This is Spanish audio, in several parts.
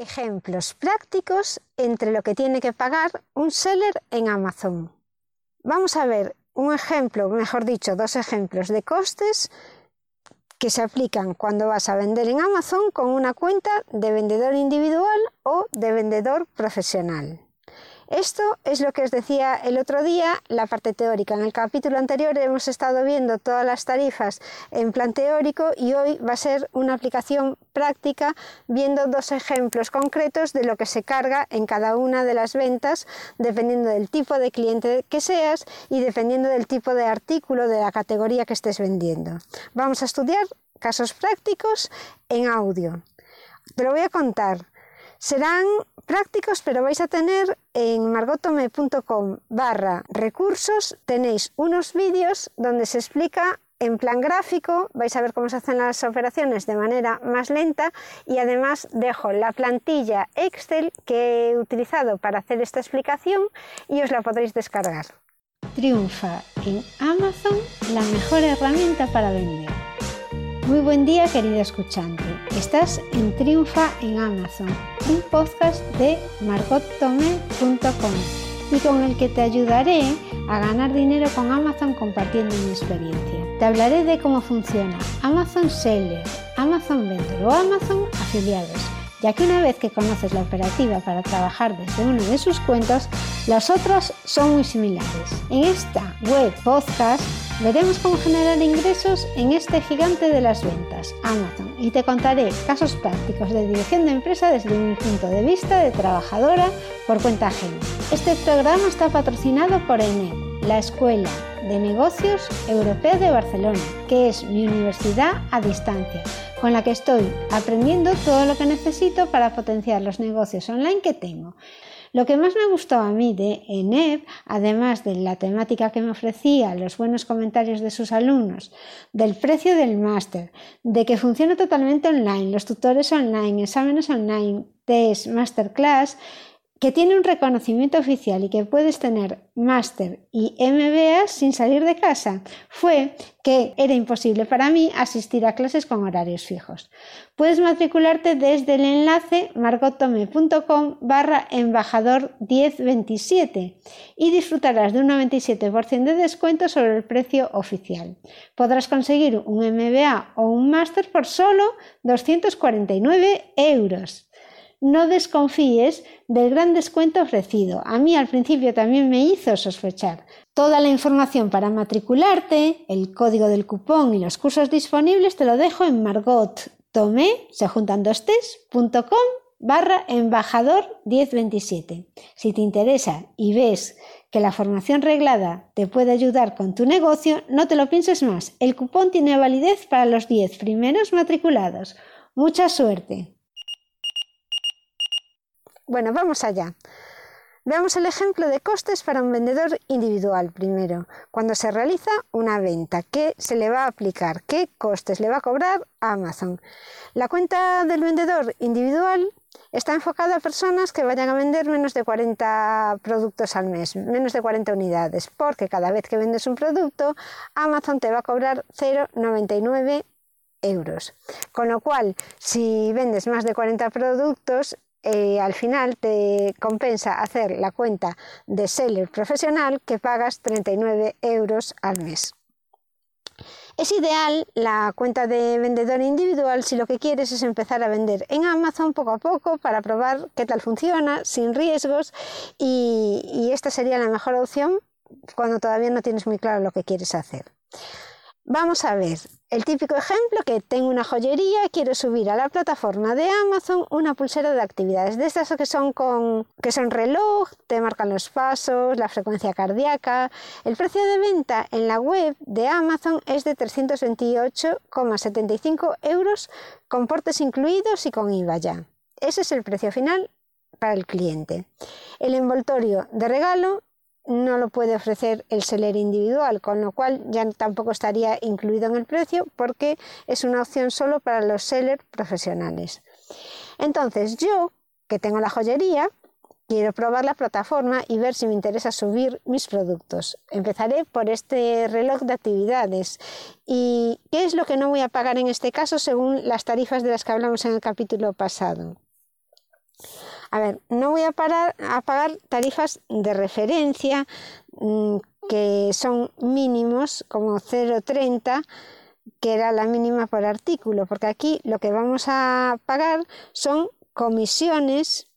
ejemplos prácticos entre lo que tiene que pagar un seller en Amazon. Vamos a ver un ejemplo, mejor dicho, dos ejemplos de costes que se aplican cuando vas a vender en Amazon con una cuenta de vendedor individual o de vendedor profesional. Esto es lo que os decía el otro día, la parte teórica. En el capítulo anterior hemos estado viendo todas las tarifas en plan teórico y hoy va a ser una aplicación práctica viendo dos ejemplos concretos de lo que se carga en cada una de las ventas dependiendo del tipo de cliente que seas y dependiendo del tipo de artículo de la categoría que estés vendiendo. Vamos a estudiar casos prácticos en audio. Te lo voy a contar. Serán prácticos, pero vais a tener en margotome.com barra recursos, tenéis unos vídeos donde se explica en plan gráfico, vais a ver cómo se hacen las operaciones de manera más lenta y además dejo la plantilla Excel que he utilizado para hacer esta explicación y os la podréis descargar. Triunfa en Amazon la mejor herramienta para vender. Muy buen día querido escuchante. Estás en Triunfa en Amazon, un podcast de margottome.com y con el que te ayudaré a ganar dinero con Amazon compartiendo mi experiencia. Te hablaré de cómo funciona Amazon Seller, Amazon Vendor o Amazon Afiliados, ya que una vez que conoces la operativa para trabajar desde uno de sus cuentos, las otras son muy similares. En esta web podcast Veremos cómo generar ingresos en este gigante de las ventas, Amazon, y te contaré casos prácticos de dirección de empresa desde mi punto de vista de trabajadora por cuenta ajena. Este programa está patrocinado por ENEP, la Escuela de Negocios Europea de Barcelona, que es mi universidad a distancia, con la que estoy aprendiendo todo lo que necesito para potenciar los negocios online que tengo. Lo que más me gustó a mí de ENEP, además de la temática que me ofrecía, los buenos comentarios de sus alumnos, del precio del máster, de que funciona totalmente online, los tutores online, exámenes online, test, masterclass, que tiene un reconocimiento oficial y que puedes tener máster y MBA sin salir de casa, fue que era imposible para mí asistir a clases con horarios fijos. Puedes matricularte desde el enlace margotome.com barra embajador 1027 y disfrutarás de un 97% de descuento sobre el precio oficial. Podrás conseguir un MBA o un máster por solo 249 euros no desconfíes del gran descuento ofrecido. A mí al principio también me hizo sospechar. Toda la información para matricularte, el código del cupón y los cursos disponibles te lo dejo en Margot se juntan dos barra embajador 1027. Si te interesa y ves que la formación reglada te puede ayudar con tu negocio, no te lo pienses más. El cupón tiene validez para los 10 primeros matriculados. Mucha suerte. Bueno, vamos allá. Veamos el ejemplo de costes para un vendedor individual primero. Cuando se realiza una venta, ¿qué se le va a aplicar? ¿Qué costes le va a cobrar a Amazon? La cuenta del vendedor individual está enfocada a personas que vayan a vender menos de 40 productos al mes, menos de 40 unidades, porque cada vez que vendes un producto, Amazon te va a cobrar 0,99 euros. Con lo cual, si vendes más de 40 productos, eh, al final te compensa hacer la cuenta de seller profesional que pagas 39 euros al mes. Es ideal la cuenta de vendedor individual si lo que quieres es empezar a vender en Amazon poco a poco para probar qué tal funciona, sin riesgos y, y esta sería la mejor opción cuando todavía no tienes muy claro lo que quieres hacer. Vamos a ver, el típico ejemplo que tengo una joyería, quiero subir a la plataforma de Amazon una pulsera de actividades, de estas que son con que son reloj, te marcan los pasos, la frecuencia cardíaca. El precio de venta en la web de Amazon es de 328,75 euros con portes incluidos y con IVA ya. Ese es el precio final para el cliente. El envoltorio de regalo no lo puede ofrecer el seller individual, con lo cual ya tampoco estaría incluido en el precio porque es una opción solo para los sellers profesionales. Entonces yo, que tengo la joyería, quiero probar la plataforma y ver si me interesa subir mis productos. Empezaré por este reloj de actividades. ¿Y qué es lo que no voy a pagar en este caso según las tarifas de las que hablamos en el capítulo pasado? A ver, no voy a, pagar tarifas de referencia mm, que son mínimos como 0,30 que era la mínima por artículo, porque aquí lo que vamos a pagar son comisiones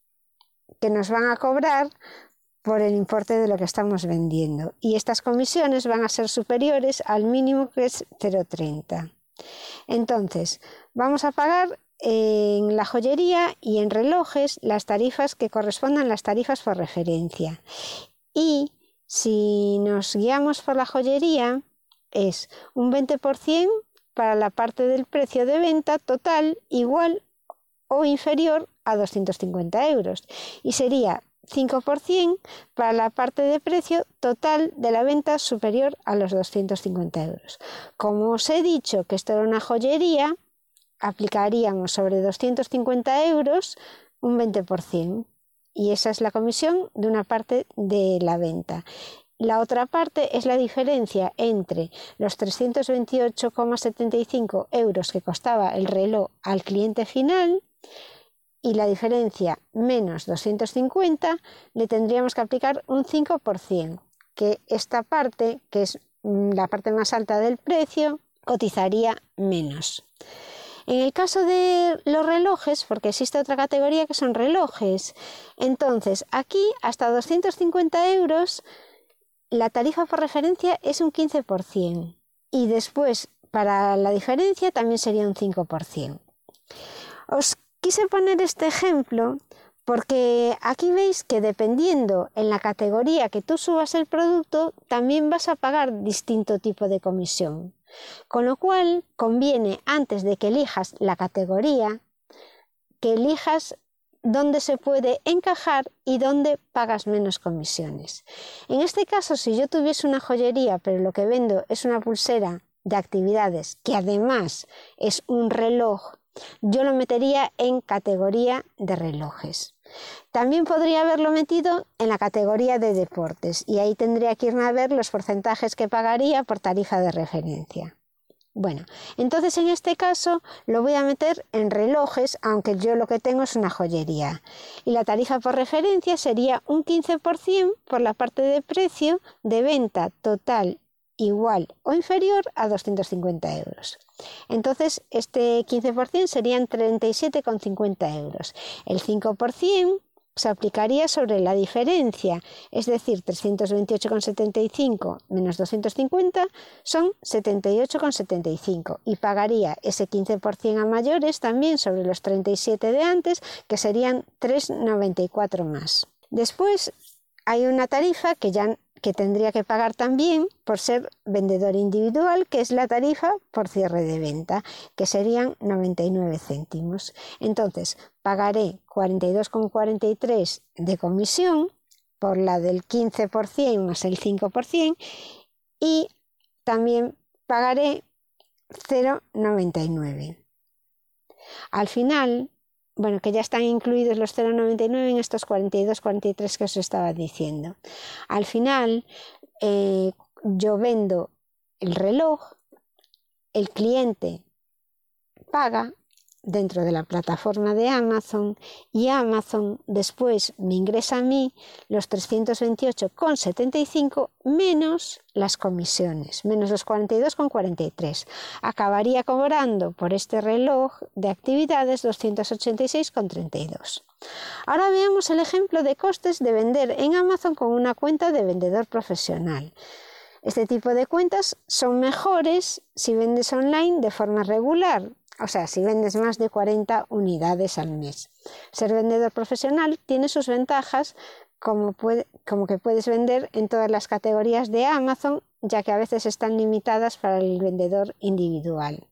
que nos van a cobrar por el importe de lo que estamos vendiendo. Y estas comisiones van a ser superiores al mínimo que es 0,30. Entonces, vamos a pagar en la joyería y en relojes las tarifas que correspondan las tarifas por referencia. Y si nos guiamos por la joyería, es un 20% para la parte del precio de venta total igual o inferior a 250 euros y sería 5% para la parte de precio total de la venta superior a los 250 euros. Como os he dicho que esto era una joyería, aplicaríamos sobre 250 euros un 20% y esa es la comisión de una parte de la venta. La otra parte es la diferencia entre los 328,75 euros que costaba el reloj al cliente final y la diferencia menos 250 le tendríamos que aplicar un 5%, que esta parte, que es mm, la parte más alta del precio, cotizaría menos. En el caso de los relojes, porque existe otra categoría que son relojes, entonces aquí hasta 250 euros la tarifa por referencia es un 15% y después para la diferencia también sería un 5%. Os quise poner este ejemplo porque aquí veis que dependiendo en la categoría que tú subas el producto, también vas a pagar distinto tipo de comisión. Con lo cual, conviene antes de que elijas la categoría, que elijas dónde se puede encajar y dónde pagas menos comisiones. En este caso, si yo tuviese una joyería, pero lo que vendo es una pulsera de actividades, que además es un reloj, yo lo metería en categoría de relojes. También podría haberlo metido en la categoría de deportes y ahí tendría que irme a ver los porcentajes que pagaría por tarifa de referencia. Bueno, entonces en este caso lo voy a meter en relojes, aunque yo lo que tengo es una joyería. Y la tarifa por referencia sería un 15% por la parte de precio de venta total igual o inferior a 250 euros. Entonces, este 15% serían 37,50 euros. El 5% se aplicaría sobre la diferencia, es decir, 328,75 menos 250 son 78,75 y pagaría ese 15% a mayores también sobre los 37 de antes, que serían 3,94 más. Después hay una tarifa que ya que tendría que pagar también por ser vendedor individual, que es la tarifa por cierre de venta, que serían 99 céntimos. Entonces, pagaré 42,43 de comisión por la del 15% más el 5% y también pagaré 0,99. Al final, bueno, que ya están incluidos los 0,99 en estos 42, 43 que os estaba diciendo. Al final, eh, yo vendo el reloj, el cliente paga dentro de la plataforma de Amazon y Amazon después me ingresa a mí los 328,75 menos las comisiones, menos los 42,43. Acabaría cobrando por este reloj de actividades 286,32. Ahora veamos el ejemplo de costes de vender en Amazon con una cuenta de vendedor profesional. Este tipo de cuentas son mejores si vendes online de forma regular, o sea, si vendes más de 40 unidades al mes. Ser vendedor profesional tiene sus ventajas como, como que puedes vender en todas las categorías de Amazon, ya que a veces están limitadas para el vendedor individual.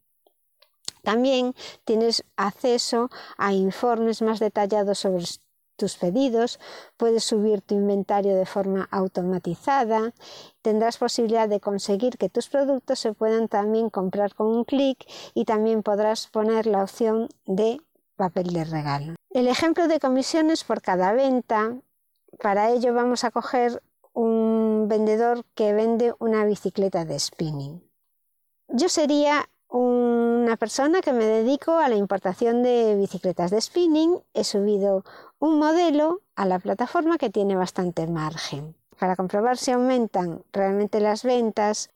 También tienes acceso a informes más detallados sobre tus pedidos, puedes subir tu inventario de forma automatizada, tendrás posibilidad de conseguir que tus productos se puedan también comprar con un clic y también podrás poner la opción de papel de regalo. El ejemplo de comisiones por cada venta, para ello vamos a coger un vendedor que vende una bicicleta de spinning. Yo sería un una persona que me dedico a la importación de bicicletas de spinning. He subido un modelo a la plataforma que tiene bastante margen. Para comprobar si aumentan realmente las ventas,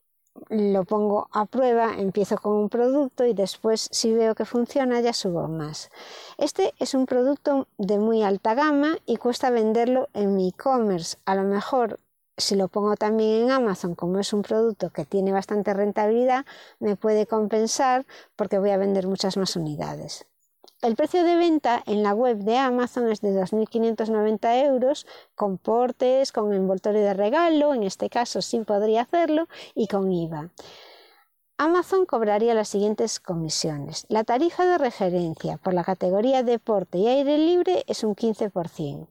lo pongo a prueba, empiezo con un producto y después si veo que funciona ya subo más. Este es un producto de muy alta gama y cuesta venderlo en mi e-commerce. A lo mejor si lo pongo también en Amazon, como es un producto que tiene bastante rentabilidad, me puede compensar porque voy a vender muchas más unidades. El precio de venta en la web de Amazon es de 2.590 euros, con portes, con envoltorio de regalo, en este caso sí podría hacerlo, y con IVA. Amazon cobraría las siguientes comisiones. La tarifa de referencia por la categoría deporte y aire libre es un 15%.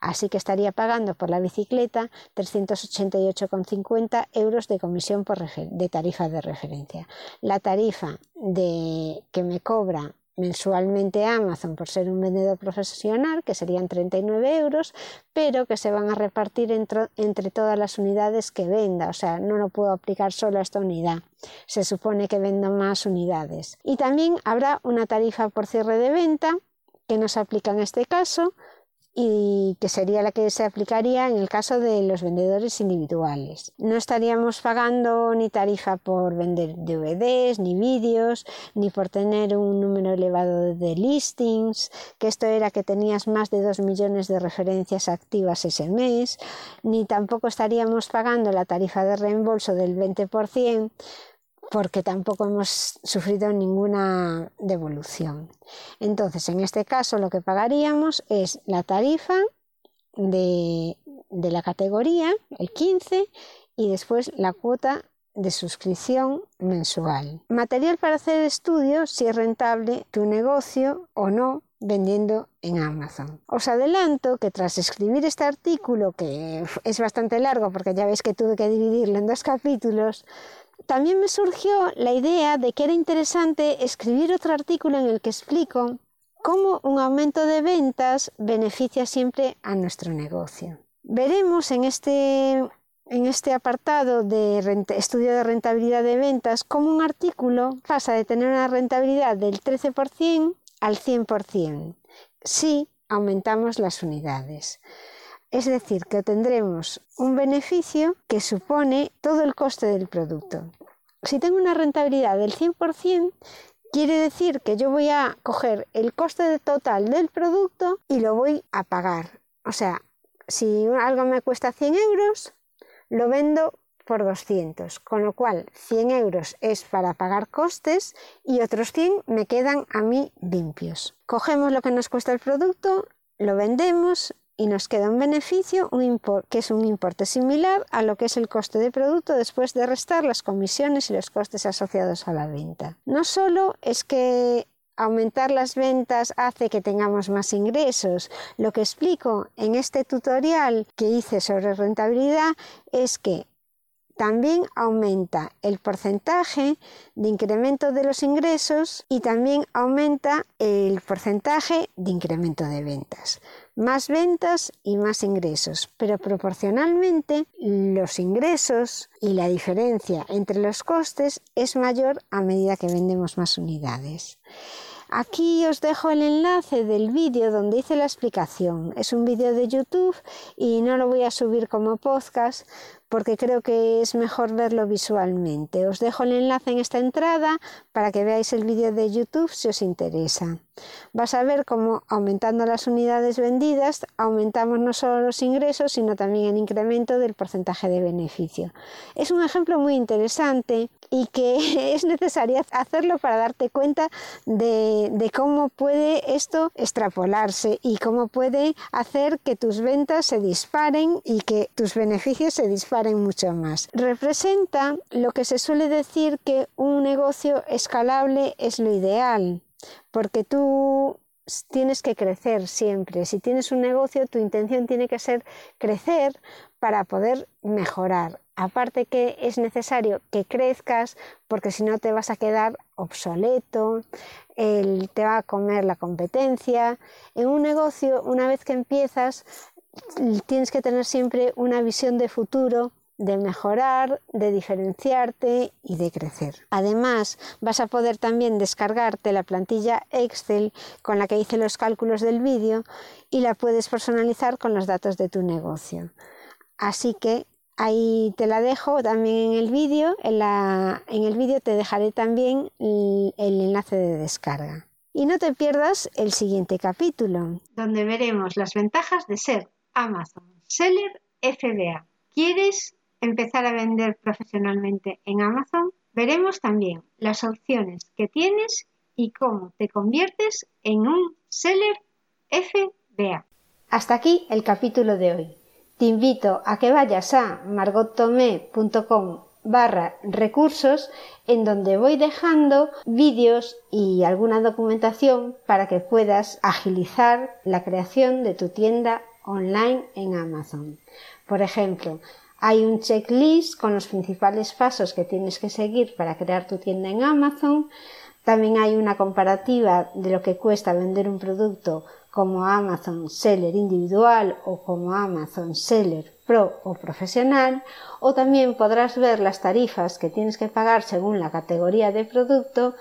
Así que estaría pagando por la bicicleta 388,50 euros de comisión por de tarifa de referencia. La tarifa de, que me cobra mensualmente Amazon por ser un vendedor profesional, que serían 39 euros, pero que se van a repartir entre, entre, todas las unidades que venda. O sea, no lo puedo aplicar solo a esta unidad. Se supone que vendo más unidades. Y también habrá una tarifa por cierre de venta que no se aplica en este caso, y que sería la que se aplicaría en el caso de los vendedores individuales. No estaríamos pagando ni tarifa por vender DVDs, ni vídeos, ni por tener un número elevado de listings, que esto era que tenías más de 2 millones de referencias activas ese mes, ni tampoco estaríamos pagando la tarifa de reembolso del 20%, porque tampoco hemos sufrido ninguna devolución. Entonces, en este caso lo que pagaríamos es la tarifa de, la categoría, el 15, y después la cuota de suscripción mensual. Material para hacer estudios si es rentable tu negocio o no vendiendo en Amazon. Os adelanto que tras escribir este artículo, que es bastante largo porque ya veis que tuve que dividirlo en dos capítulos, también me surgió la idea de que era interesante escribir otro artículo en el que explico cómo un aumento de ventas beneficia siempre a nuestro negocio. Veremos en este, en este apartado de estudio de rentabilidad de ventas cómo un artículo pasa de tener una rentabilidad del 13% al 100% si aumentamos las unidades. Es decir, que tendremos un beneficio que supone todo el coste del producto. Si tengo una rentabilidad del 100%, quiere decir que yo voy a coger el coste total del producto y lo voy a pagar. O sea, si algo me cuesta 100 euros, lo vendo por 200, con lo cual 100 euros es para pagar costes y otros 100 me quedan a mí limpios. Cogemos lo que nos cuesta el producto, lo vendemos y nos queda un beneficio que es un importe similar a lo que es el coste de producto después de restar las comisiones y los costes asociados a la venta. No solo es que aumentar las ventas hace que tengamos más ingresos. Lo que explico en este tutorial que hice sobre rentabilidad es que también aumenta el porcentaje de incremento de los ingresos y también aumenta el porcentaje de incremento de ventas más ventas y más ingresos, pero proporcionalmente los ingresos y la diferencia entre los costes es mayor a medida que vendemos más unidades. Aquí os dejo el enlace del vídeo donde hice la explicación. Es un vídeo de YouTube y no lo voy a subir como podcast porque creo que es mejor verlo visualmente. Os dejo el enlace en esta entrada para que veáis el vídeo de YouTube si os interesa. Vas a ver cómo aumentando las unidades vendidas aumentamos no solo los ingresos, sino también el incremento del porcentaje de beneficio. Es un ejemplo muy interesante y que es necesario hacerlo para darte cuenta de, de, cómo puede esto extrapolarse y cómo puede hacer que tus ventas se disparen y que tus beneficios se disparen mucho más. Representa lo que se suele decir que un negocio escalable es lo ideal porque tú tienes que crecer siempre. Si tienes un negocio, tu intención tiene que ser crecer para poder mejorar. Aparte que es necesario que crezcas porque si no te vas a quedar obsoleto, te va a comer la competencia. En un negocio, una vez que empiezas, tienes que tener siempre una visión de futuro de mejorar, de diferenciarte y de crecer. Además, vas a poder también descargarte la plantilla Excel con la que hice los cálculos del vídeo y la puedes personalizar con los datos de tu negocio. Así que ahí te la dejo también en el vídeo. En, el vídeo te dejaré también el enlace de descarga. Y no te pierdas el siguiente capítulo, donde veremos las ventajas de ser Amazon Seller FBA. ¿Quieres empezar a vender profesionalmente en Amazon? Veremos también las opciones que tienes y cómo te conviertes en un seller FBA. Hasta aquí el capítulo de hoy. Te invito a que vayas a margottomé.com barra recursos en donde voy dejando vídeos y alguna documentación para que puedas agilizar la creación de tu tienda online en Amazon. Por ejemplo, hay un checklist con los principales pasos que tienes que seguir para crear tu tienda en Amazon. También hay una comparativa de lo que cuesta vender un producto como Amazon Seller individual o como Amazon Seller Pro o profesional. O también podrás ver las tarifas que tienes que pagar según la categoría de producto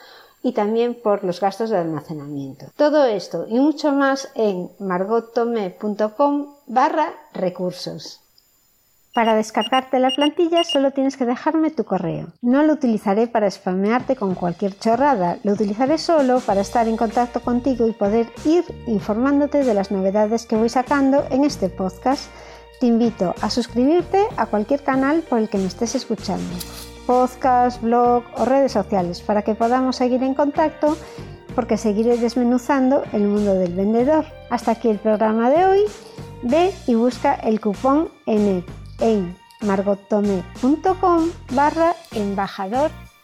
y también por los gastos de almacenamiento. Todo esto y mucho más en margottome.com barra recursos. Para descargarte la plantilla solo tienes que dejarme tu correo. No lo utilizaré para spamearte con cualquier chorrada, lo utilizaré solo para estar en contacto contigo y poder ir informándote de las novedades que voy sacando en este podcast. Te invito a suscribirte a cualquier canal por el que me estés escuchando podcast, blog o redes sociales para que podamos seguir en contacto porque seguiré desmenuzando el mundo del vendedor. Hasta aquí el programa de hoy. Ve y busca el cupón en, en margotome.com barra embajador